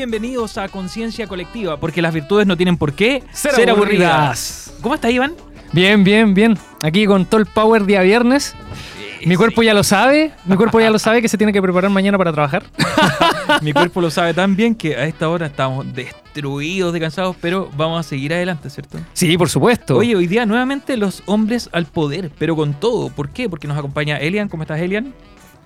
bienvenidos a Conciencia Colectiva, porque las virtudes no tienen por qué Ser ser, aburridas. aburridas. ¿Cómo está Iván? Bien, bien, bien. Aquí con todo el power día viernes. Mi cuerpo ya lo sabe. Mi cuerpo ya lo sabe que se tiene que preparar mañana para trabajar. Mi cuerpo lo sabe tan bien que a esta hora estamos destruidos de cansados, pero vamos a seguir adelante, ¿cierto? Sí, por supuesto. Oye, hoy día nuevamente los hombres al poder, pero con todo. ¿Por qué? Porque nos acompaña Elian. ¿Cómo estás, Elian?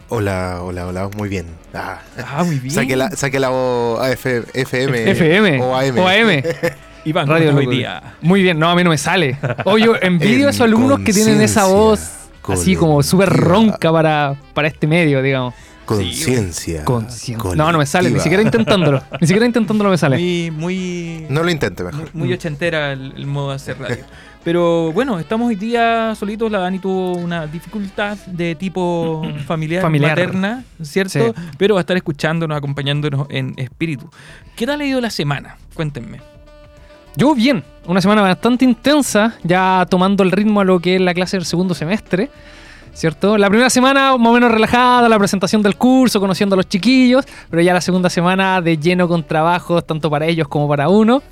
Hola, hola, hola, muy bien. Ah, Ah, muy bien. saqué, la, saqué la voz AF FM. FM O AM. O AM. Iván, Radio ¿cómo estás hoy día? Muy bien, no, a mí no me sale. Oye, yo envidio a esos alumnos que tienen esa voz así como súper ronca para, para este medio, digamos. Conciencia. Consciente. No, no me sale, ni siquiera intentándolo. Ni siquiera intentándolo me sale. Muy, muy, No lo intente mejor. muy, muy ochentera el, el modo de hacer radio. Pero bueno, estamos hoy día solitos. La Dani tuvo una dificultad de tipo familiar, Familiar. materna, ¿cierto? Sí. Pero va a estar escuchándonos, acompañándonos en espíritu. ¿Qué tal ha ido la semana? Cuéntenme. Yo bien, una semana bastante intensa, ya tomando el ritmo a lo que es la clase del segundo semestre, ¿cierto? La primera semana más o menos relajada, la presentación del curso, conociendo a los chiquillos, pero ya la segunda semana de lleno con trabajos, tanto para ellos como para uno.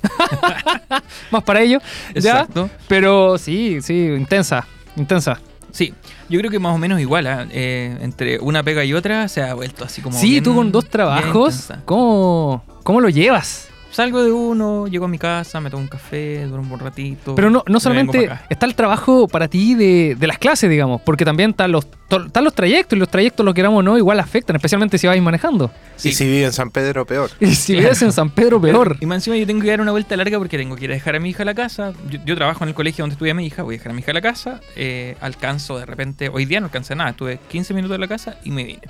más para ellos, ¿ya? Exacto. Pero sí, sí, intensa, intensa. Sí, yo creo que más o menos igual. ¿ah? Eh, entre una pega y otra se ha vuelto así como. sí, bien- tú con dos trabajos. ¿cómo, ¿cómo lo llevas? Salgo de uno, llego a mi casa, me tomo un café, duermo un ratito. Pero no, no solamente está el trabajo para ti de, de las clases, digamos, porque también están los, están los trayectos y los trayectos, lo queramos o no, igual afectan, especialmente si vais manejando. Sí. Y si vive en San Pedro, peor. Y si vives en San Pedro, peor. Y más encima yo tengo que dar una vuelta larga porque tengo que ir a dejar a mi hija a la casa. Yo, yo trabajo en el colegio donde estudia mi hija, voy a dejar a mi hija a la casa. eh, alcanzo de repente, hoy día no alcancé nada, estuve 15 minutos en la casa y me vine.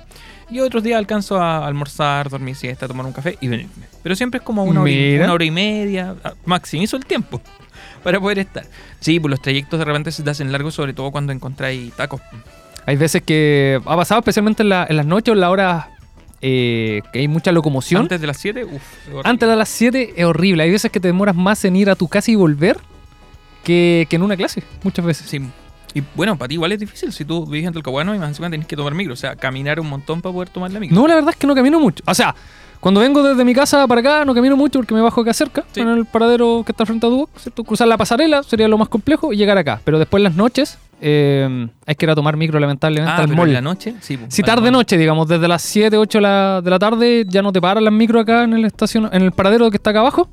Y otros días alcanzo a almorzar, dormir siesta, tomar un café y venirme. Pero siempre es como una hora, y, una hora y media, ah, maximizo el tiempo para poder estar. Sí, pues los trayectos de repente se te hacen largos, sobre todo cuando encontráis tacos. Hay veces que ha pasado, especialmente en, la- en las noches o en la hora eh, que hay mucha locomoción. Antes, Antes de las 7, uff. de las 7 es horrible. Hay veces que te demoras más en ir a tu casa y volver que, que en una clase, muchas veces. Sí. Y bueno, para ti igual es difícil si tú vives en Talcahuano y más encima tenés que tomar micro. O sea, caminar un montón para poder tomar la micro. No, la verdad es que no camino mucho. O sea, cuando vengo desde mi casa para acá, no camino mucho porque me bajo acá cerca, Sí. en el paradero que está frente a Duoc, ¿cierto? Cruzar la pasarela sería lo más complejo y llegar acá. Pero después en las noches eh, hay que ir a tomar micro, lamentablemente, Ah, al pero mall. en la noche, sí. pues, Si tarde noche, digamos, desde las 7, 8 de la, de la tarde, ya no te paran las micro acá en el estación, en el paradero que está acá abajo.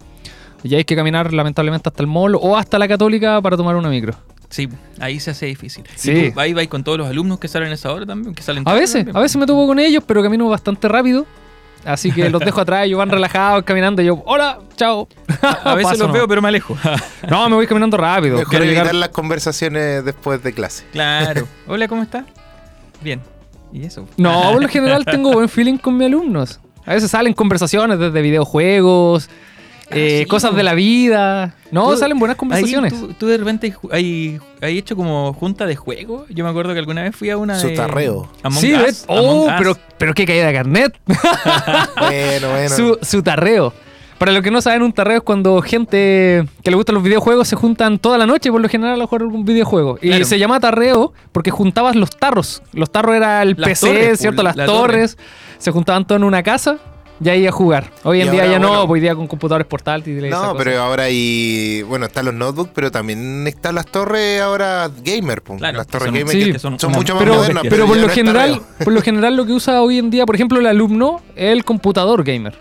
Y hay que caminar lamentablemente hasta el mall o hasta la católica para tomar una micro. Sí, ahí se hace difícil. Sí. Y tú ahí vais con todos los alumnos que salen a esa hora también, que salen A veces, también. a veces me topo con ellos, pero camino bastante rápido. Así que los dejo atrás, ellos van relajados caminando y yo, hola, chao. A veces Paso los veo, pero me alejo. No, me voy caminando rápido. Mejor Quiero evitar llegar- las conversaciones después de clase. claro. Hola, ¿cómo estás? Bien. ¿Y eso? No, por lo general tengo buen feeling con mis alumnos. A veces salen conversaciones desde videojuegos, eh, Ah, sí, cosas de la vida. No, Tú- salen buenas Ahí conversaciones. tú, tú de repente hay, hay hecho como junta de juego. Yo me acuerdo que alguna vez fui a una. Among sí, Us, ¿ves? Oh, pero, pero qué caída de carnet. Bueno, bueno. su, su tarreo. Para los que no saben, un tarreo es cuando gente que le gustan los videojuegos se juntan toda la noche por lo general a jugar algún videojuego. Y Claro. se llama tarreo porque juntabas los tarros. Los tarros era el Las PC, torres, ¿cierto? Las la torres. Se juntaban todos en una casa y ahí a jugar. Hoy Y en día ahora, ya no, hoy día con computadores portátiles. No, cosa. pero ahora hay. Bueno, están los notebooks, pero también están las torres ahora gamer. Claro, las torres son- gamer sí, que que son, mucho más pero, modernas. pero por ya lo general, por lo general lo que usa hoy en día, por ejemplo, el alumno, es el computador gamer.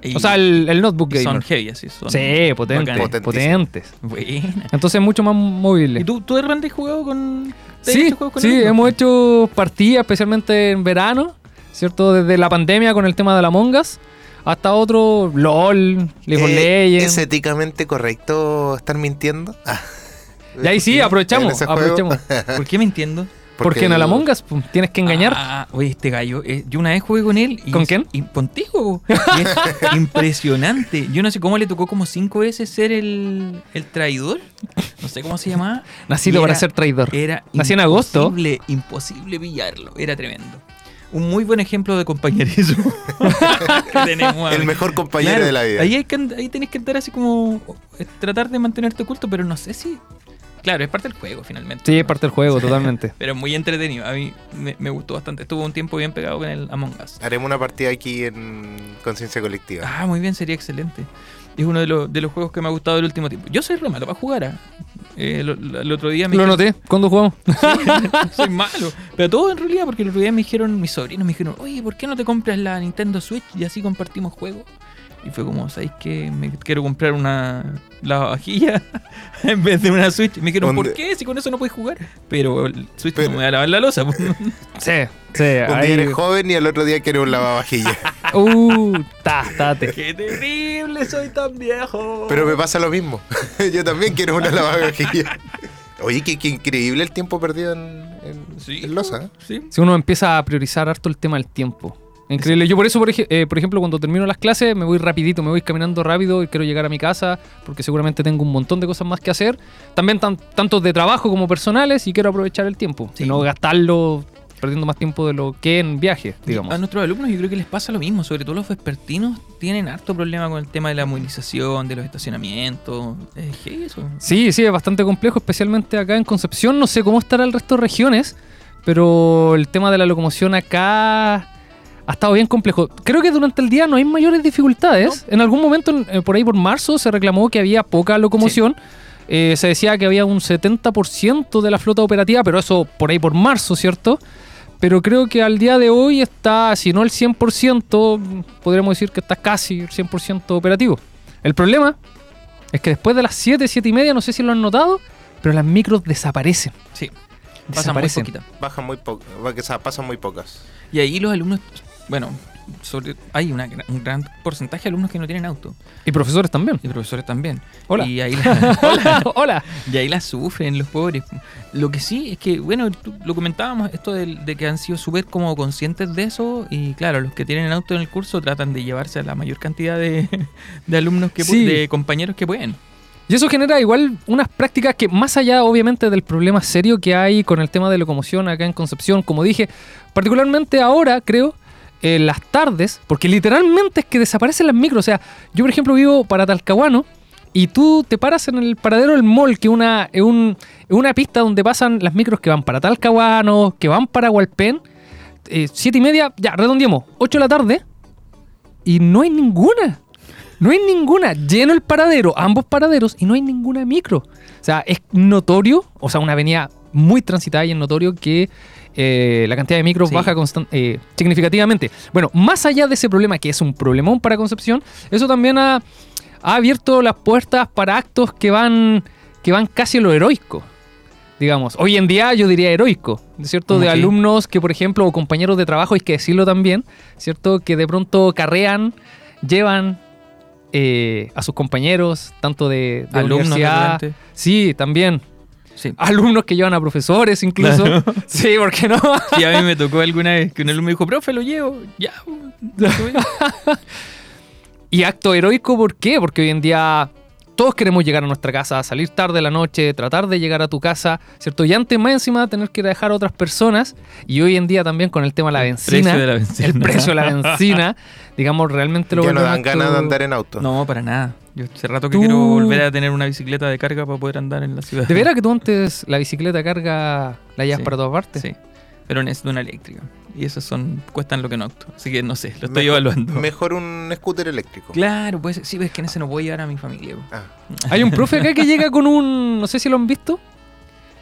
Y- O sea, el, el notebook gamer. son heavy así. Son Sí, potentes, potentes. Buena. Entonces es mucho más móvil. ¿Y tú, tú de repente has jugado con... Sí, hecho juegos con sí, hemos hecho partidas, especialmente en verano, ¿cierto? Desde la pandemia con el tema de la Mongas hasta otro LOL, League of Eh, Legends. ¿Es éticamente correcto estar mintiendo? Ah. Y ahí sí, ¿En aprovechamos, aprovechamos. ¿Por qué me entiendo? Porque en Among Us pues, tienes que engañar. Ah, oye, este gallo, eh, yo una vez jugué con él. Y ¿Con es- quién? y- contigo. Y es impresionante. Yo no sé cómo le tocó como cinco veces ser el, el traidor. No sé cómo se llamaba. Nacido y para era- ser traidor. Era Nací en agosto. Imposible, imposible pillarlo. Era tremendo. Un muy buen ejemplo de compañerismo que tenemos. El mejor compañero Claro, de la vida. Ahí, hay que ahí tenés que estar así como eh, tratar de mantenerte oculto, pero no sé si. Claro, es parte del juego finalmente. Sí, es parte del juego, totalmente. Pero muy entretenido. A mí me, me gustó bastante. Estuvo un tiempo bien pegado con el Among Us. Haremos una partida aquí en Conciencia Colectiva. Ah, muy bien, sería excelente. Es uno de, los- de los juegos que me ha gustado del último tiempo. Yo soy re malo para jugar. ah. Eh, lo- lo- el otro día me Lo dijeron- noté cuando jugamos. soy malo. Pero todo en realidad, porque el otro día me dijeron, mis sobrinos me dijeron, oye, ¿por qué no te compras la Nintendo Switch y así compartimos juegos? Y fue como, ¿sabéis que Me quiero comprar una lavavajilla en vez de una Switch. Y me dijeron, ¿por qué? Si con eso no puedes jugar. Pero el Switch Pero- no me va a lavar la losa. Sí, sí. Un ahí- día eres joven y al otro día quieres un lavavajilla. Uh, ta, tate. ¡Qué terrible! Soy tan viejo. Pero me pasa lo mismo. Yo también quiero una lavavajilla. Oye, qué, qué increíble el tiempo perdido en, en, Sí. en losa. ¿eh? Sí. Si uno empieza a priorizar harto el tema del tiempo. Increíble. Yo por eso, por, ej- eh, por ejemplo, cuando termino las clases me voy rapidito, me voy caminando rápido y quiero llegar a mi casa porque seguramente tengo un montón de cosas más que hacer. También tan, tanto de trabajo como personales y quiero aprovechar el tiempo. Sí. Y no gastarlo perdiendo más tiempo de lo que en viaje, digamos. A nuestros alumnos yo creo que les pasa lo mismo, sobre todo los vespertinos tienen harto problema con el tema de la movilización, de los estacionamientos. Es eso. Sí, sí, es bastante complejo, especialmente acá en Concepción. No sé cómo estará el resto de regiones, pero el tema de la locomoción acá ha estado bien complejo. Creo que durante el día no hay mayores dificultades. En algún momento, en- eh, por ahí por marzo, se reclamó que había poca locomoción. Eh, se decía que había un 70% de la flota operativa, pero eso por ahí por marzo, ¿cierto? Pero creo que al día de hoy está, si no el 100%, podríamos decir que está casi el 100% operativo. El problema es que después de las 7, 7 y media, no sé si lo han notado, pero las micros desaparecen. Sí. Pasan muy Desaparecen. poquitas. Bajan muy pocas. O sea, pasan muy pocas. Y ahí los alumnos, bueno, sobre, hay una un gran porcentaje de alumnos que no tienen auto. Y profesores también. Y profesores también. Hola. Y ahí la, Hola, hola. y ahí la sufren los pobres. Lo que sí es que, bueno, lo comentábamos, esto de, que han sido súper como conscientes de eso. Y claro, los que tienen auto en el curso tratan de llevarse a la mayor cantidad de, de alumnos que Sí. de compañeros que pueden. Y eso genera igual unas prácticas que más allá obviamente del problema serio que hay con el tema de locomoción acá en Concepción, como dije, particularmente ahora creo, en las tardes, porque literalmente es que desaparecen las micros, o sea, yo por ejemplo vivo para Talcahuano y tú te paras en el paradero del mall, que una, es un- es una pista donde pasan las micros que van para Talcahuano, que van para Hualpén, eh, siete y media, ya, redondeemos, 8 de la tarde, y no hay ninguna. No hay ninguna. Lleno el paradero, ambos paraderos, y no hay ninguna micro. O sea, es notorio, o sea, una avenida muy transitada y es notorio que eh, la cantidad de micros Sí. baja eh, significativamente. Bueno, más allá de ese problema, que es un problemón para Concepción, eso también ha, ha abierto las puertas para actos que van, que van casi a lo heroico. Digamos, hoy en día yo diría heroico, ¿cierto? ¿Cómo De alumnos que, por ejemplo, o compañeros de trabajo, hay que decirlo también, ¿cierto? Que de pronto carrean, llevan eh, a sus compañeros, tanto de, de Alumnos, universidad. Sí, también. Sí. Alumnos que llevan a profesores incluso. Claro. Sí, ¿por qué no? Sí, a mí me tocó alguna vez que un alumno me dijo, profe, lo llevo. Ya. lo subí". Y acto heroico, ¿por qué? Porque hoy en día todos queremos llegar a nuestra casa, salir tarde de la noche, tratar de llegar a tu casa, ¿cierto? Y antes más encima tener que ir a dejar a otras personas. Y hoy en día también con el tema de la El benzina. precio de la benzina. El precio de la benzina. digamos, realmente lo Ya no dan ganas de andar en auto. No, para nada. Yo hace rato que Tú- quiero volver a tener una bicicleta de carga para poder andar en la ciudad. ¿De veras que tú antes la bicicleta carga la llevas Sí. para todas partes? Sí. Pero necesito una eléctrica. Y esos son cuestan lo que no auto. Así que no sé, lo estoy Mejor- evaluando. Mejor un scooter eléctrico. Claro, pues sí, ves que en ese no puedo llevar a mi familia. po. Ah, Hay un profe acá que llega con un. No sé si lo han visto.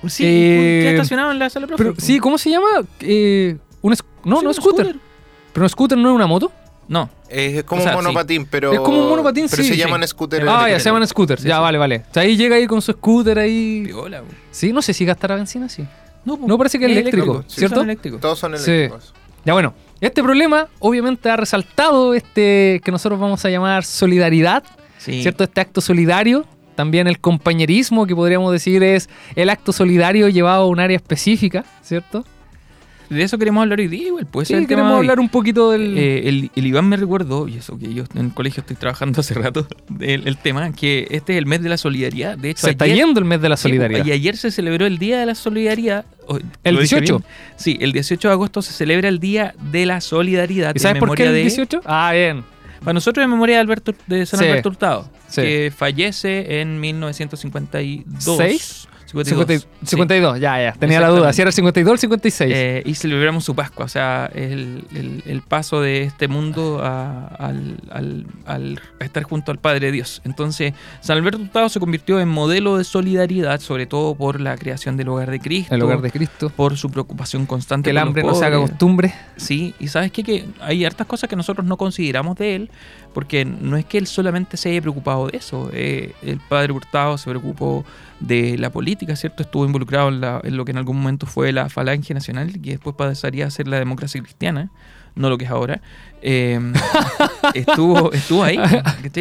Sí, Eh, ¿qué ha estacionado en la sala profe? Pero, po. sí, ¿cómo se llama? Eh, un no, Sí, no un scooter. Pero un scooter no es una moto. No, es como O sea, un monopatín, pero. Es como un monopatín, Pero sí, se sí. llaman scooter Ah, ya se llaman scooters. Sí, ya, sí. vale, vale. O sea, ahí llega ahí con su scooter ahí. piola. Sí, no sé si gastará benzina, sí. No. No, parece que es eléctrico, sí, ¿cierto? son eléctricos. Todos son Sí. eléctricos. Ya bueno, este problema obviamente ha resaltado este que nosotros vamos a llamar solidaridad, Sí. ¿cierto? Este acto solidario. También el compañerismo, que podríamos decir es el acto solidario llevado a un área específica, ¿cierto? De eso queremos hablar hoy día, igual. Puede Sí, el queremos hablar un poquito del... Eh, el, el Iván me recordó, y eso que yo en el colegio estoy trabajando hace rato, el, el tema, que este es el mes de la solidaridad. De hecho, se está yendo el mes de la Sí, solidaridad. y ayer se celebró el Día de la Solidaridad. Oh, ¿El ¿lo dije 18? bien? Sí, el 18 de agosto se celebra el Día de la Solidaridad. ¿Y sabes por qué el de- 18? Ah, bien. Para nosotros en memoria de Alberto de San Sí. Alberto Hurtado, Sí. que fallece en 1952. ¿Seis? 52. 50 sí. 52, ya, ya. Tenía la duda. Si era el 52 o el 56. Eh, y celebramos su Pascua, o sea, el, el- el paso de este mundo a, al, al- al- a estar junto al Padre Dios. Entonces, San Alberto Hurtado se convirtió en modelo de solidaridad, sobre todo por la creación del hogar de Cristo. el hogar de Cristo. Por su preocupación constante. Que el hambre no se haga costumbre. Sí, y sabes qué? que hay hartas cosas que nosotros no consideramos de él, porque no es que él solamente se haya preocupado de eso. eh, el padre Hurtado se preocupó de la política, ¿cierto? Estuvo involucrado en, la- en lo que en algún momento fue la Falange Nacional y después pasaría a ser la democracia cristiana, no lo que es ahora. Eh, estuvo, estuvo ahí,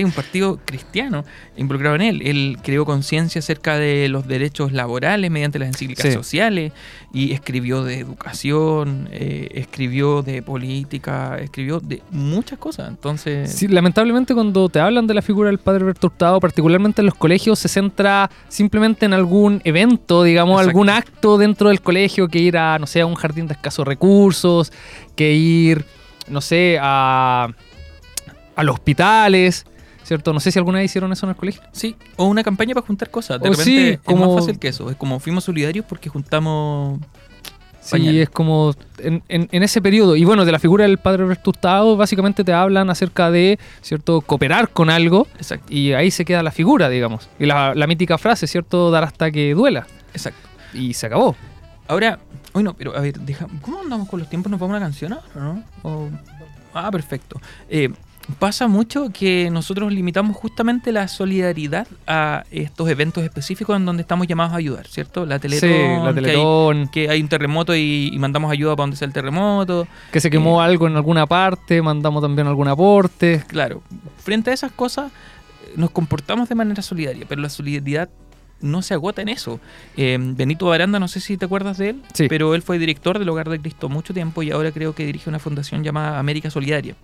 un partido cristiano involucrado en él. Él creó conciencia acerca de los derechos laborales mediante las encíclicas Sí. sociales y escribió de educación, eh, escribió de política, escribió de muchas cosas. Entonces, Sí, lamentablemente cuando te hablan de la figura del padre Alberto Hurtado, particularmente en los colegios, se centra simplemente en algún evento, digamos, Exacto. algún acto dentro del colegio, que ir a, no sé, a un jardín de escasos recursos, que ir, no sé, a, a los hospitales, ¿cierto? No sé si alguna vez hicieron eso en el colegio. sí, o una campaña para juntar cosas. De O repente sí, es como- más fácil que eso. Es como fuimos solidarios porque juntamos Sí, es como en, en- en ese periodo. Y bueno, de la figura del padre Alberto Hurtado, básicamente te hablan acerca de, ¿cierto?, cooperar con algo. Exacto, Y ahí se queda la figura, digamos. Y la, la mítica frase, ¿cierto? Dar hasta que duela. exacto. Y se acabó. Ahora, hoy no, pero a ver, deja, ¿cómo andamos con los tiempos? ¿Nos vamos a una canción ahora, no? O- ah, perfecto. Eh, pasa mucho que nosotros limitamos justamente la solidaridad a estos eventos específicos en donde estamos llamados a ayudar, ¿cierto? La Teletón, sí, la que hay- Teletón, Que, hay, un terremoto y, y mandamos ayuda para donde sea el terremoto. que, se quemó algo en alguna parte, mandamos también algún aporte. Claro, frente a esas cosas eh, nos comportamos de manera solidaria, pero la solidaridad no se agota en eso. Eh, Benito Baranda, no sé si te acuerdas de él, Sí. pero él fue director del Hogar de Cristo mucho tiempo y ahora creo que dirige una fundación llamada América Solidaria.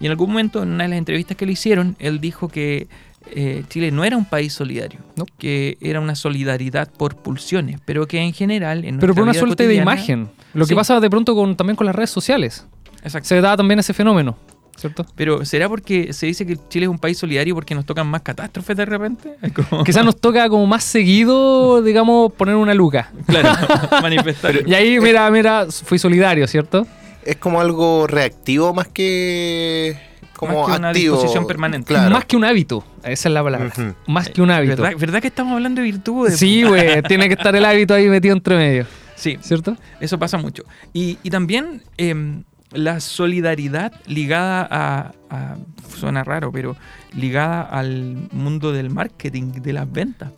Y en algún momento, en una de las entrevistas que le hicieron, él dijo que eh, Chile no era un país solidario, No. que era una solidaridad por pulsiones, pero que en general... En Pero por una suerte de imagen. Lo que pasa de pronto con, también con las redes sociales. Exacto. Se da también ese fenómeno, ¿cierto? Pero ¿será porque se dice que Chile es un país solidario porque nos tocan más catástrofes de repente? Como- Quizás nos toca como más seguido, digamos, poner una luca. Claro, manifestar. Y ahí, mira, mira, fui solidario, ¿cierto? Es como algo reactivo más que como Más que una activo. disposición permanente. Claro. Más que un hábito. Esa es la palabra. Más que un hábito. ¿Verdad, verdad que estamos hablando de virtudes? Sí, güey, tiene que estar el hábito ahí metido entre medio, Sí, ¿cierto? eso pasa mucho. Y, y también em, la solidaridad ligada a, a- Suena raro, pero ligada al mundo del marketing, de las ventas.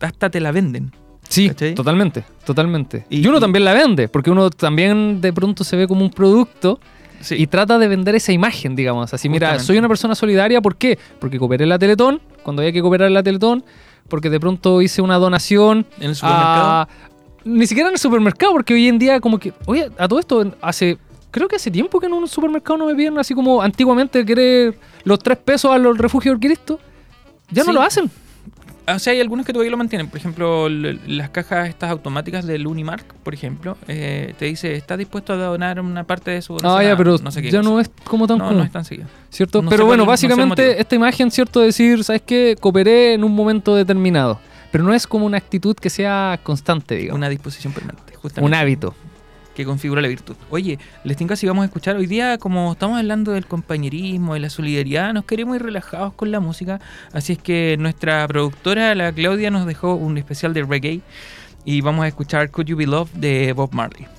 Hasta te la venden. Sí, ¿Cachai? totalmente, totalmente. Y, Y- uno y- también la vende, porque uno también de pronto se ve como un producto Sí, y trata de vender esa imagen, digamos. Así, mira, soy una persona solidaria, ¿por qué? Porque cooperé la Teletón, cuando había que cooperar la Teletón, porque de pronto hice una donación en el supermercado. a... Ni siquiera en el supermercado, porque hoy en día como que... Oye, a todo esto, hace... Creo que hace tiempo que en un supermercado no me piden así como antiguamente querer los tres pesos a los refugios de Cristo. Ya no lo hacen. O sea, hay algunos que todavía lo mantienen. Por ejemplo, las cajas estas automáticas del Unimark, por ejemplo, eh, te dice, ¿estás dispuesto a donar una parte de su Ah, donación ya, a pero no sé qué ya cosa?" no es como tan No, común. no es tan seguido. ¿Cierto? No Pero bueno, cuál- no básicamente esta imagen, ¿cierto? Decir, ¿sabes qué? Cooperé en un momento determinado. Pero no es como una actitud que sea constante, digamos. Una disposición permanente, justamente. un hábito. Que configura la virtud. Oye, les tinca si vamos a escuchar hoy día, como estamos hablando del compañerismo, de la solidaridad, nos queremos ir relajados con la música. Así es que nuestra productora, la Claudia, nos dejó un especial de reggae y vamos a escuchar Could You Be Loved de Bob Marley.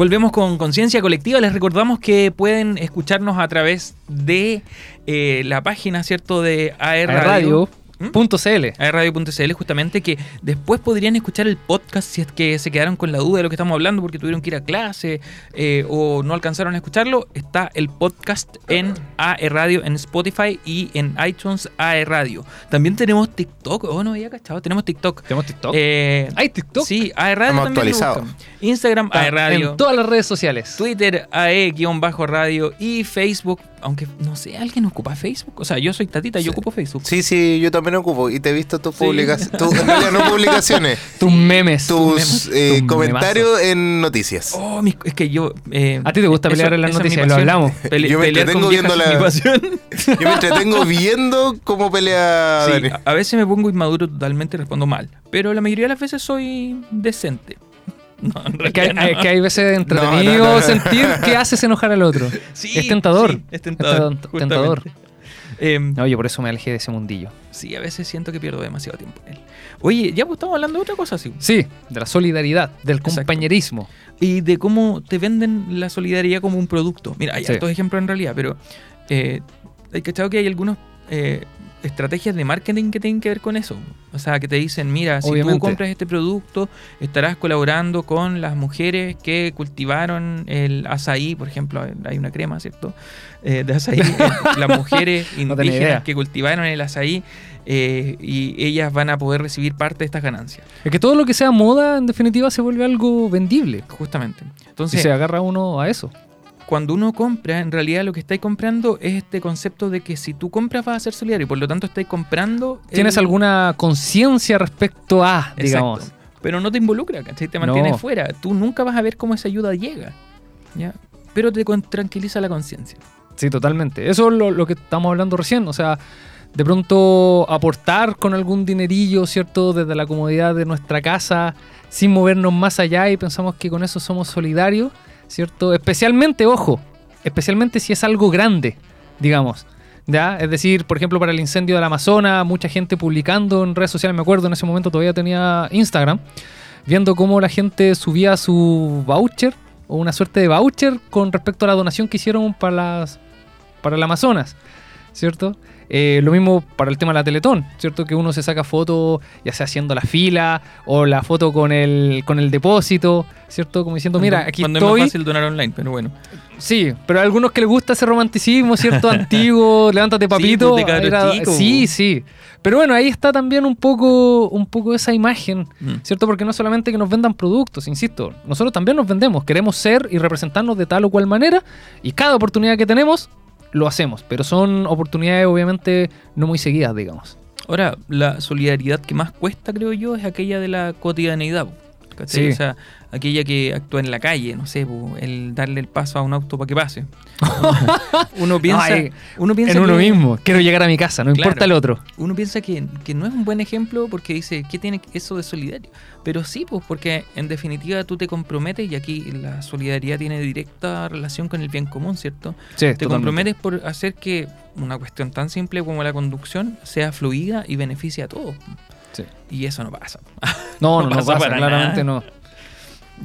Volvemos con Conciencia Colectiva. Les recordamos que pueden escucharnos a través de eh, la página, ¿cierto? De AR Radio. Radio.cl. Radio.cl, justamente, que después podrían escuchar el podcast si es que se quedaron con la duda de lo que estamos hablando porque tuvieron que ir a clase eh, o no alcanzaron a escucharlo. Está el podcast en AR Radio, en Spotify y en iTunes AR Radio. También tenemos TikTok. Oh, no había cachado. Tenemos TikTok. ¿Tenemos TikTok? Eh, ¿Hay TikTok? Sí, AR Radio. Estamos actualizados. Instagram AR Radio. En todas las redes sociales. Twitter AE-radio y Facebook, aunque no sé, ¿alguien ocupa Facebook? O sea, yo soy Tatita, yo ocupo Facebook. Sí, sí, yo también ocupo. Y te he visto tus Sí. publicaciones. Tu, no publicaciones. Tus memes. Tus eh, comentarios en noticias. Oh, mis- es que yo... eh, ¿A ti te gusta eso- pelear en las mi noticias? Lo hablamos. Pele- Yo me entretengo viendo mi la-. Yo me entretengo viendo cómo pelea Sí, a a veces me pongo inmaduro totalmente y respondo mal. Pero la mayoría de las veces soy decente. No, en Es que, hay, que veces entretenido No, sentir que haces enojar al otro. Sí, es tentador. sí, es tentador. Es tentador. justamente. Em, por eso me alejé de ese mundillo. Sí, a veces siento que pierdo demasiado tiempo en él. Oye, ya pues estamos hablando de otra cosa, sí. Sí, de la solidaridad, del Exacto. compañerismo. Y de cómo te venden la solidaridad como un producto. Mira, hay Sí. ejemplos en realidad, pero eh, hay cachado que hay algunas estrategias de marketing que tienen que ver con eso. O sea, que te dicen, mira, si tú compras este producto, estarás colaborando con las mujeres que cultivaron el azaí, por ejemplo, hay una crema, ¿cierto? Eh, de azaí, eh, las mujeres No indígenas que cultivaron el azaí eh, y ellas van a poder recibir parte de estas ganancias. Es que todo lo que sea moda, en definitiva, se vuelve algo vendible. Justamente. Y Entonces, se agarra uno a eso. Cuando uno compra, en realidad lo que estáis comprando es este concepto de que si tú compras vas a ser solidario y por lo tanto estáis comprando. el- ¿Tienes alguna conciencia respecto a, digamos? Exacto. Pero no te involucra, ¿cachai? Te mantiene No. fuera. Tú nunca vas a ver cómo esa ayuda llega. ¿ya? Pero te tranquiliza la conciencia. Sí, totalmente. Eso es lo, lo que estamos hablando recién. O sea, de pronto aportar con algún dinerillo, ¿cierto? Desde la comodidad de nuestra casa, sin movernos más allá y pensamos que con eso somos solidarios, ¿cierto? Especialmente, ojo, especialmente si es algo grande, digamos. ¿Ya? Es decir, por ejemplo, para el incendio del Amazonas, mucha gente publicando en redes sociales, me acuerdo, en ese momento todavía tenía Instagram, viendo cómo la gente subía su voucher o una suerte de voucher con respecto a la donación que hicieron para las para el Amazonas, ¿cierto? Eh, lo mismo para el tema de la Teletón, ¿cierto? Que uno se saca fotos, ya sea haciendo la fila o la foto con el, con el depósito, ¿cierto? Como diciendo, mira, aquí cuando es estoy. más fácil donar online, pero bueno. Sí, pero a algunos que les gusta ese romanticismo, ¿cierto? Antiguo, levántate papito. pues, de cabro era- chico, sí, sí. Pero bueno, ahí está también un poco, un poco esa imagen, Mm. ¿cierto? Porque no solamente que nos vendan productos, insisto, nosotros también nos vendemos, queremos ser y representarnos de tal o cual manera, y cada oportunidad que tenemos, lo hacemos, pero son oportunidades obviamente no muy seguidas, digamos. Ahora, la solidaridad que más cuesta, creo yo, es aquella de la cotidianeidad. Sí. O sea, aquella que actúa en la calle, no sé, el darle el paso a un auto para que pase. uno piensa, Ay, uno piensa en uno que- mismo, quiero llegar a mi casa, no Claro. importa el otro. Uno piensa que, que no es un buen ejemplo porque dice, ¿qué tiene eso de solidario? Pero sí, pues porque en definitiva tú te comprometes y aquí la solidaridad tiene directa relación con el bien común, ¿cierto? Sí, Te comprometes por hacer que una cuestión tan simple como la conducción sea fluida y beneficie a todos. Sí. Y eso no pasa. No, no no, no pasa claramente nada. no.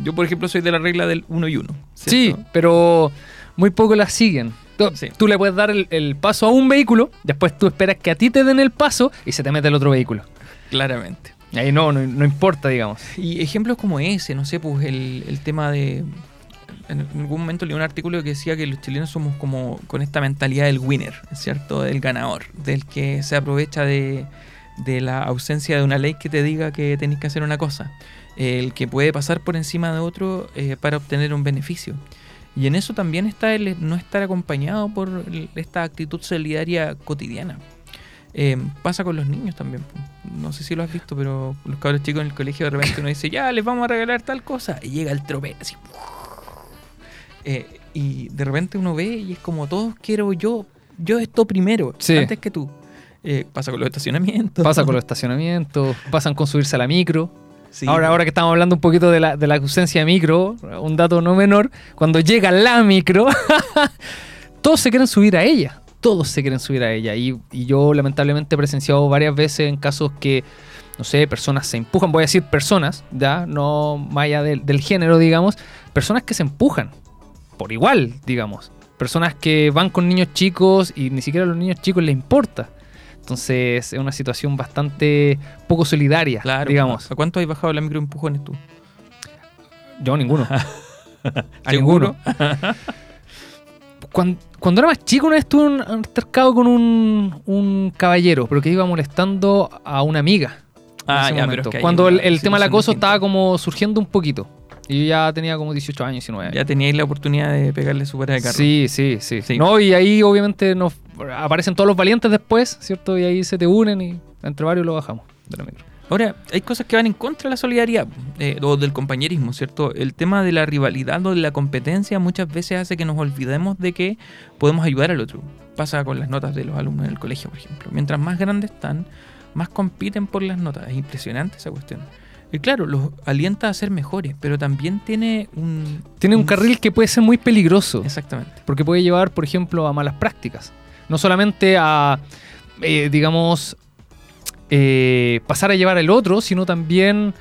Yo, por ejemplo, soy de la regla del uno y uno. Sí, pero muy poco la siguen. Tú, Sí. tú le puedes dar el, el paso a un vehículo, después tú esperas que a ti te den el paso y se te mete el otro vehículo. Claramente. Ahí no, no, no importa, digamos. Y ejemplos como ese, no sé, pues el, el tema de... En algún momento leí un artículo que decía que los chilenos somos como con esta mentalidad del winner, ¿cierto? Del ganador, del que se aprovecha de, de la ausencia de una ley que te diga que tenés que hacer una cosa. El que puede pasar por encima de otro eh, para obtener un beneficio. Y en eso también está el no estar acompañado por esta actitud solidaria cotidiana. Eh, pasa con los niños también. No sé si lo has visto, pero los cabros chicos en el colegio de repente uno dice, ya, les vamos a regalar tal cosa. Y llega el tropel así. Eh, y de repente uno ve y es como, todos quiero yo, yo esto primero, Sí. antes que tú. Eh, pasa con los estacionamientos. Pasa con los estacionamientos, pasan con subirse a la micro. Ahora, ahora que estamos hablando un poquito de la, de la ausencia de micro, un dato no menor, cuando llega la micro, todos se quieren subir a ella. Todos se quieren subir a ella. Y, y yo lamentablemente he presenciado varias veces en casos que no sé, personas se empujan, voy a decir personas, ya, no más allá del, del género, digamos, personas que se empujan por igual, digamos. Personas que van con niños chicos y ni siquiera a los niños chicos les importa. Entonces es una situación bastante poco solidaria, Claro. digamos. ¿A cuánto has bajado la microempujones tú? Yo ninguno. A ninguno. Cuando, cuando era más chico, una vez tuve un altercado con un, un caballero, pero que iba molestando a una amiga. Ah, ya, pero es que Cuando el, tema del acoso estaba como surgiendo un poquito. Y yo ya tenía como 18 años, 19 años. Ya teníais la oportunidad de pegarle su de carro. Sí, sí, sí, Sí. No, y ahí obviamente nos aparecen todos los valientes después, ¿cierto? Y ahí se te unen y entre varios lo bajamos de la micro. Ahora, hay cosas que van en contra de la solidaridad eh, o del compañerismo, ¿cierto? El tema de la rivalidad o de la competencia muchas veces hace que nos olvidemos de que podemos ayudar al otro. Pasa con las notas de los alumnos del colegio, por ejemplo. Mientras más grandes están, más compiten por las notas. Es impresionante esa cuestión. Y claro, los alienta a ser mejores, pero también tiene un... Tiene un carril que puede ser muy peligroso. Exactamente. Porque puede llevar, por ejemplo, a malas prácticas. No solamente a, eh, digamos, eh, pasar a llevar al otro, sino también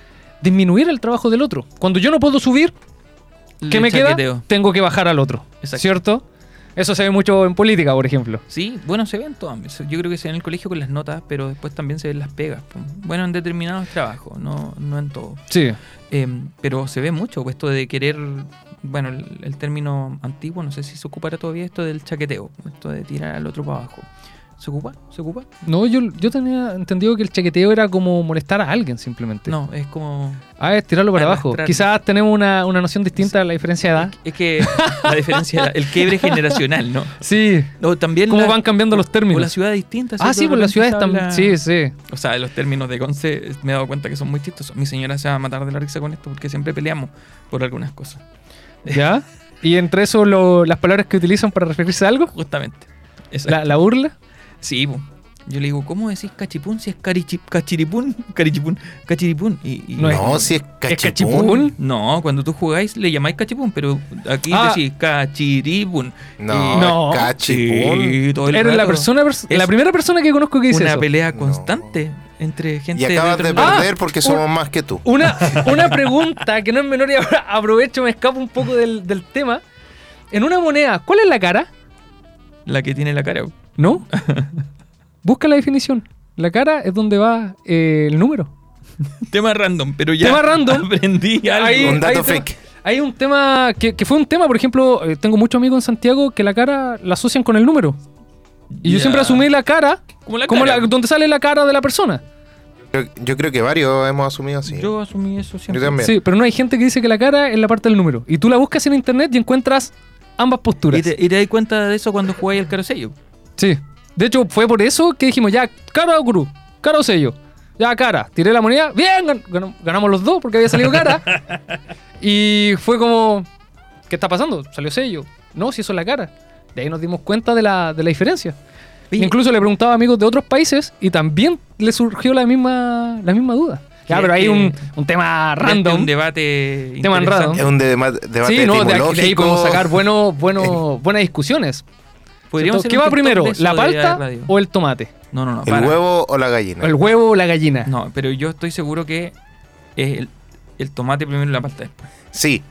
disminuir el trabajo del otro. Cuando yo no puedo subir, ¿qué Le me queda? Tengo que bajar al otro. Exacto. ¿Cierto? Eso se ve mucho en política, por ejemplo. Sí, bueno, se ve en todo. Yo creo que se ve en el colegio con las notas, pero después también se ven las pegas. Bueno, en determinados trabajos, no, no en todo. Sí. Eh, pero se ve mucho pues, esto de querer, bueno, el, el término antiguo, no sé si se ocupará todavía esto del chaqueteo, esto de tirar al otro para abajo. ¿Se ocupa? ¿Se ocupa? No, yo, yo tenía entendido que el chaqueteo era como molestar a alguien simplemente. No, es como... Ah, es tirarlo para abajo. Arrastrarlo. Quizás tenemos una, una noción distinta a la diferencia de edad. Es que la diferencia, el quiebre generacional, ¿no? Sí. O también ¿Cómo la- van cambiando los términos? las ciudades distintas. ah, sí, De por las ciudades también. Sí, sí. O sea, los términos de Conce me he dado cuenta que son muy chistosos. Mi señora se va a matar de la risa con esto porque siempre peleamos por algunas cosas. ¿Ya? Y entre eso lo- las palabras que utilizan para referirse a algo, Justamente. la, la burla. Sí, po. yo le digo, ¿cómo decís cachipún si es carichi- cachiripún? Carichipún, cachiripún. Y, y- No es- si es ¿Es cachipún. No, cuando tú jugáis le llamáis cachipún, pero aquí Ah. decís cachiripún. No, No. cachipún. Eres la persona, la primera persona que conozco que dice Una eso. pelea No. constante entre gente Y acabas de Ah, perder porque somos más que tú. Una, una pregunta que no es menor y ahora aprovecho, me escapo un poco del, del tema. En una moneda, ¿cuál es la cara? La que tiene la cara. ¿No? Busca la definición. La cara es donde va eh, el número. Tema random, pero ya Tema random. aprendí algo. Ahí- Un dato hay tema- fake. Hay un tema que, que fue un tema, por ejemplo, eh, tengo muchos amigos en Santiago que la cara la asocian con el número. Y yo siempre asumí la cara Como la como cara. la, donde sale la cara de la persona. Yo, yo creo que varios hemos asumido así. Yo asumí eso siempre. Yo también. Sí, pero no hay gente que dice que la cara es la parte del número. Y tú la buscas en internet y encuentras ambas posturas. ¿Y te, y te das cuenta de eso cuando jugáis el carosello? Sí. De hecho, fue por eso que dijimos, ya, cara o cruz, cara o sello. Ya, cara. Tiré la moneda, bien, gan- ganam- ganamos los dos porque había salido cara. y fue como, ¿qué está pasando? Salió sello. No, si eso es la cara. De ahí nos dimos cuenta de la, de la diferencia. Oye, Incluso le preguntaba a amigos de otros países y también le surgió la misma, la misma duda. Ya, ¿Crees pero hay un, un tema random. Un debate Tema interesante. random. Es un debate Sí, no, de, aquí- de ahí podemos sacar bueno, bueno, buenas discusiones. ¿Qué va primero? ¿La palta o el tomate? No, no, no. ¿El para. huevo o la gallina? ¿El huevo o la gallina? No, pero yo estoy seguro que es el, el tomate primero y la palta después. Sí.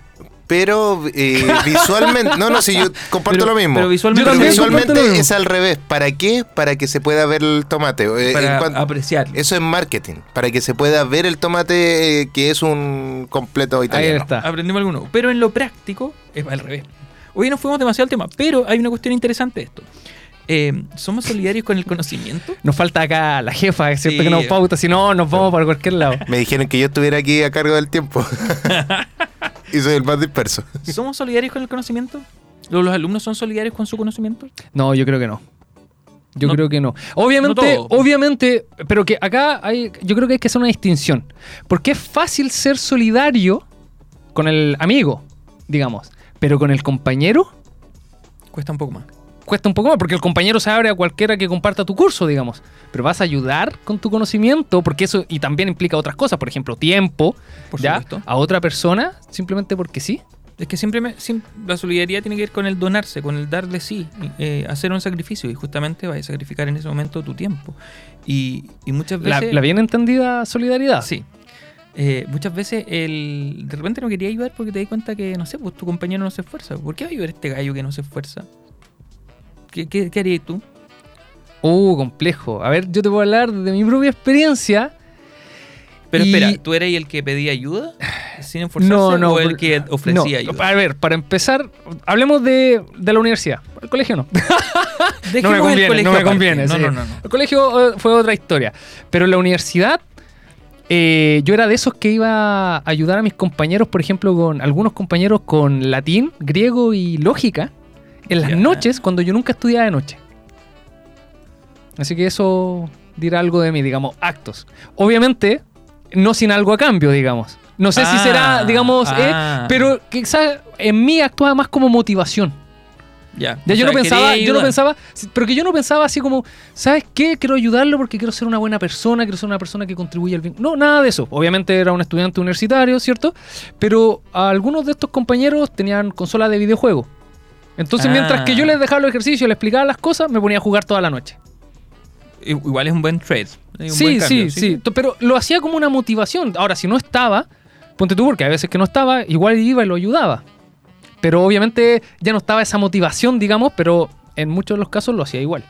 Pero eh, visualmente. No, no, sí, yo comparto Pero- lo mismo. pero visualmente- es al revés. ¿Para qué? Para que se pueda ver el tomate. Eh, Para apreciar. Eso es marketing. Para que se pueda ver el tomate eh, que es un completo Ahí italiano. está. Aprendimos algo nuevo. Pero en lo práctico es al revés. Hoy nos fuimos demasiado al tema, pero hay una cuestión interesante de esto. Eh, ¿Somos solidarios con el conocimiento? Nos falta acá la jefa, es cierto Sí. que nos pauta, si no nos vamos para cualquier lado. Me dijeron que yo estuviera aquí a cargo del tiempo. y soy el más disperso. ¿Somos solidarios con el conocimiento? ¿Los los alumnos son solidarios con su conocimiento? No, yo creo que no. Yo No- creo que no. Obviamente, no obviamente, pero que acá hay, yo creo que hay que hacer una distinción. Porque es fácil ser solidario con el amigo, digamos, pero con el compañero Cuesta un poco más. cuesta un poco más, porque el compañero se abre a cualquiera que comparta tu curso, digamos. Pero vas a ayudar con tu conocimiento, porque eso y también implica otras cosas, por ejemplo, tiempo, Por ¿ya? supuesto. A otra persona, simplemente porque sí. Es que siempre, me, siem- la solidaridad tiene que ver con el donarse, con el dar de sí, eh, hacer un sacrificio y justamente vas a sacrificar en ese momento tu tiempo. Y, y muchas La, veces... la bien entendida solidaridad. Sí. Eh, muchas veces el, de repente no quería ayudar porque te di cuenta que, no sé, pues tu compañero no se esfuerza. ¿Por qué va a ayudar este gallo que no se esfuerza? ¿Qué, qué, qué harías tú? Uh, complejo. A ver, yo te puedo hablar de mi propia experiencia. Pero Y- espera, ¿tú eras el que pedía ayuda sin esforzarse No, no. o el que ofrecía no, ayuda? A ver, para empezar, hablemos de, de la universidad. El colegio no. no me conviene, no me aparte. conviene. No, sí. no, no, no. El colegio eh, fue otra historia. Pero la universidad, eh, yo era de esos que iba a ayudar a mis compañeros, por ejemplo, con algunos compañeros con latín, griego y lógica, en las noches, cuando yo nunca estudiaba de noche. Así que eso dirá algo de mí, digamos, actos. Obviamente, no sin algo a cambio, digamos. No sé si Ah, será, digamos, eh, ah. pero quizás en mí actuaba más como motivación. Ya, yo sea, no pensaba, yo no pensaba, pero que yo no pensaba así como, ¿sabes qué? Quiero ayudarlo porque quiero ser una buena persona, quiero ser una persona que contribuye al bien. No, nada de eso. Obviamente era un estudiante universitario, ¿cierto? Pero algunos de estos compañeros tenían consolas de videojuego. Entonces, Ah. mientras que yo les dejaba los ejercicios, les explicaba las cosas, me ponía a jugar toda la noche. Igual es un buen trade. un Sí, buen sí, sí, T- Pero lo hacía como una motivación. Ahora, si no estaba, ponte tú, porque a veces que no estaba, igual iba y lo ayudaba. Pero obviamente ya no estaba esa motivación, digamos, pero en muchos de los casos lo hacía igual.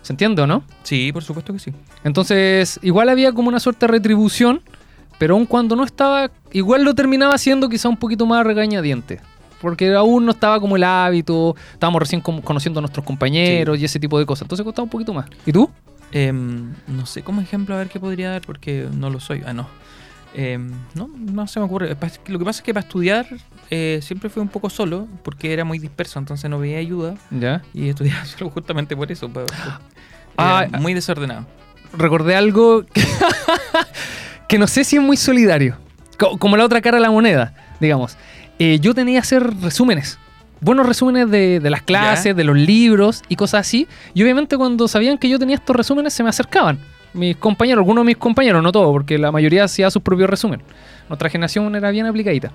¿Se entiende o no? Sí, por supuesto que sí. Entonces, igual había como una suerte de retribución, pero aun cuando no estaba, igual lo terminaba haciendo quizá un poquito más regañadiente. Porque aún no estaba como el hábito, estábamos recién conociendo a nuestros compañeros y ese tipo de cosas. Entonces costaba un poquito más. ¿Y tú? Em, no sé como ejemplo a ver qué podría dar porque no lo soy. Ah, no. Em, no, no se me ocurre. Lo que pasa es que para estudiar eh, siempre fui un poco solo porque era muy disperso, entonces no veía ayuda Ya. y estudiaba solo justamente por eso. Ah, era muy desordenado. recordé algo que, que no sé si es muy solidario. Co- Como la otra cara de la moneda, digamos. Eh, yo tenía que hacer resúmenes. Buenos resúmenes de, de las clases, de los libros y cosas así. Y obviamente cuando sabían que yo tenía estos resúmenes se me acercaban. Mis compañeros, algunos de mis compañeros, no todos, porque la mayoría hacía sus propios resumen. Nuestra generación era bien aplicadita.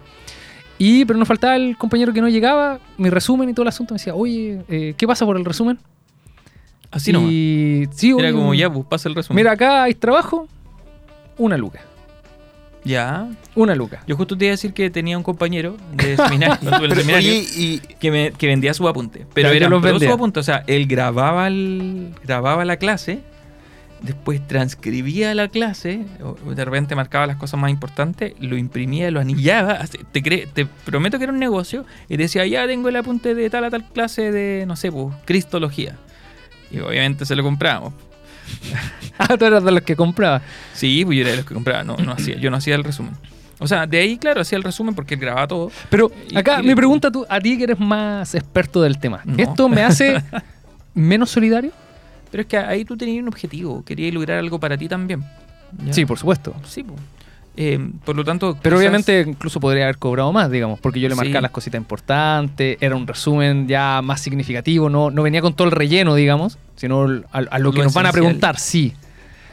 Y, pero nos faltaba el compañero que no llegaba, mi resumen y todo el asunto. Me decía, oye, eh, ¿qué pasa por el resumen? Así nomás. y, sí, Era oye, como ya, pues pasa el resumen. Mira, acá hay trabajo, una luca. Ya. Una luca. Yo justo te iba a decir que tenía un compañero de seminario, Pero, seminario oye, y que, me- que vendía su apunte. Pero eran los vendía. sus apuntes. O sea, él grababa, el, grababa la clase, después transcribía la clase, de repente marcaba las cosas más importantes, lo imprimía, lo anillaba. Te, cre- te prometo que era un negocio. Y decía, ya tengo el apunte de tal a tal clase de, no sé, pues, cristología. Y obviamente se lo comprábamos. Ah, tú eras de los que compraba. Sí, pues yo era de los que compraba, no, no hacía, yo no hacía el resumen. O sea, de ahí, claro, hacía el resumen porque él grababa todo. Pero Y- acá y- mi pregunta tú, a ti que eres más experto del tema. No. ¿Esto me hace menos solidario? Pero es que ahí tú tenías un objetivo, querías lograr algo para ti también. ¿ya? Sí, por supuesto. Sí, pues. Eh, por lo tanto. Pero quizás- obviamente incluso podría haber cobrado más, digamos, porque yo le marcaba Sí. las cositas importantes, era un resumen ya más significativo, no, no venía con todo el relleno, digamos, sino al- a, a lo que nos van a preguntar, sí.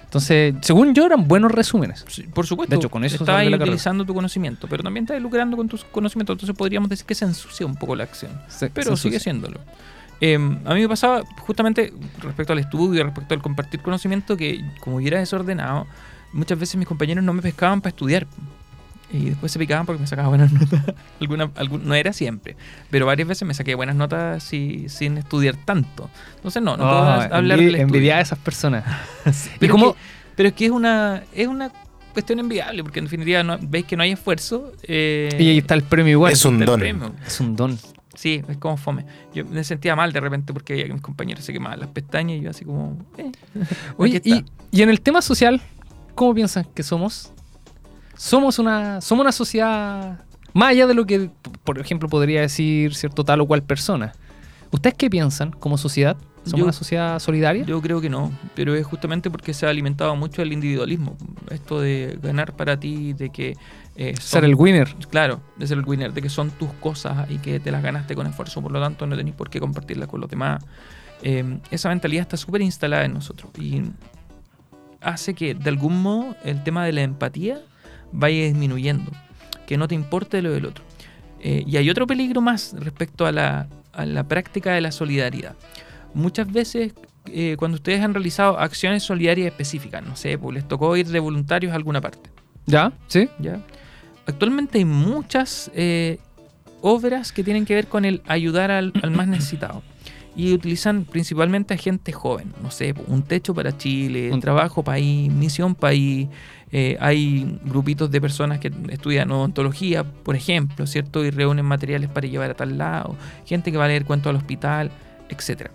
Entonces, según yo, eran buenos resúmenes. Sí, por supuesto. De hecho, con eso carrera. utilizando tu conocimiento, pero también estás lucrando con tus conocimientos. Entonces podríamos decir que se ensucia un poco la acción. Se- Pero se sigue siéndolo. Eh, a mí me pasaba justamente respecto al estudio, respecto al compartir conocimiento, que como yo era desordenado, muchas veces mis compañeros no me pescaban para estudiar. Y después se picaban porque me sacaba buenas notas. Alguna, algún- no era siempre, pero varias veces me saqué buenas notas y- sin estudiar tanto. Entonces no, no puedo Ah, hablar del envidia a esas personas. ¿Y Pero, cómo, es que, pero es que es una, es una cuestión enviable, porque en definitiva no, veis que no hay esfuerzo. eh, y ahí está el premio igual. Es un don. premio. Es un don. Sí, es como fome. Yo me sentía mal de repente porque veía que mis compañeros se quemaban las pestañas y yo así como... eh, Oye, y, en el tema social, ¿cómo piensan que somos? Somos una, somos una sociedad, más allá de lo que, por ejemplo, podría decir cierto tal o cual persona. ¿Ustedes qué piensan como sociedad? ¿Somos Yo- una sociedad solidaria? Yo creo que no, pero es justamente porque se ha alimentado mucho el individualismo. Esto de ganar para ti, de que... eh, son- Ser el winner. Claro, de ser el winner, de que son tus cosas y que te las ganaste con esfuerzo, por lo tanto no tenés por qué compartirlas con los demás. Eh, esa mentalidad está súper instalada en nosotros y hace que de algún modo el tema de la empatía vaya disminuyendo, que no te importe lo del otro. Eh, y hay otro peligro más respecto a la, a la práctica de la solidaridad. Muchas veces eh, cuando ustedes han realizado acciones solidarias específicas, no sé, pues les tocó ir de voluntarios a alguna parte. ¿Ya? ¿Sí? ¿ya? Actualmente hay muchas eh, obras que tienen que ver con el ayudar al, al más necesitado. Y utilizan principalmente a gente joven. No sé, un techo para Chile, Un- trabajo país, misión país. eh, hay grupitos de personas que estudian odontología, por ejemplo, ¿cierto? Y reúnen materiales para llevar a tal lado. Gente que va a leer cuentos al hospital, etc.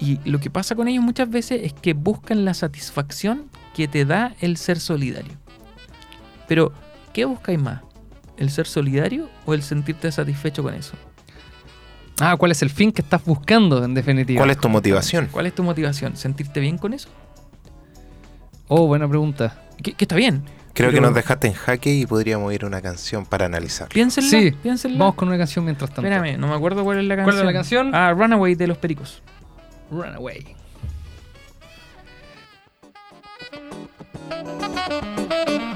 y lo que pasa con ellos muchas veces es que buscan la satisfacción que te da el ser solidario. Pero, ¿qué buscáis más? ¿El ser solidario o el sentirte satisfecho con eso? Ah, ¿cuál es el fin que estás buscando, en definitiva? ¿Cuál es tu motivación? ¿Cuál es tu motivación? ¿Sentirte bien con eso? Oh, buena pregunta. Que, que está bien. Creo que nos dejaste en jaque y podríamos ir a una canción para analizar. Piénsenla, Sí, piénsenla. Vamos con una canción mientras tanto. Espérame, no me acuerdo cuál es la ¿Cuál canción. es la canción? Ah, Runaway de los Pericos. Runaway. Música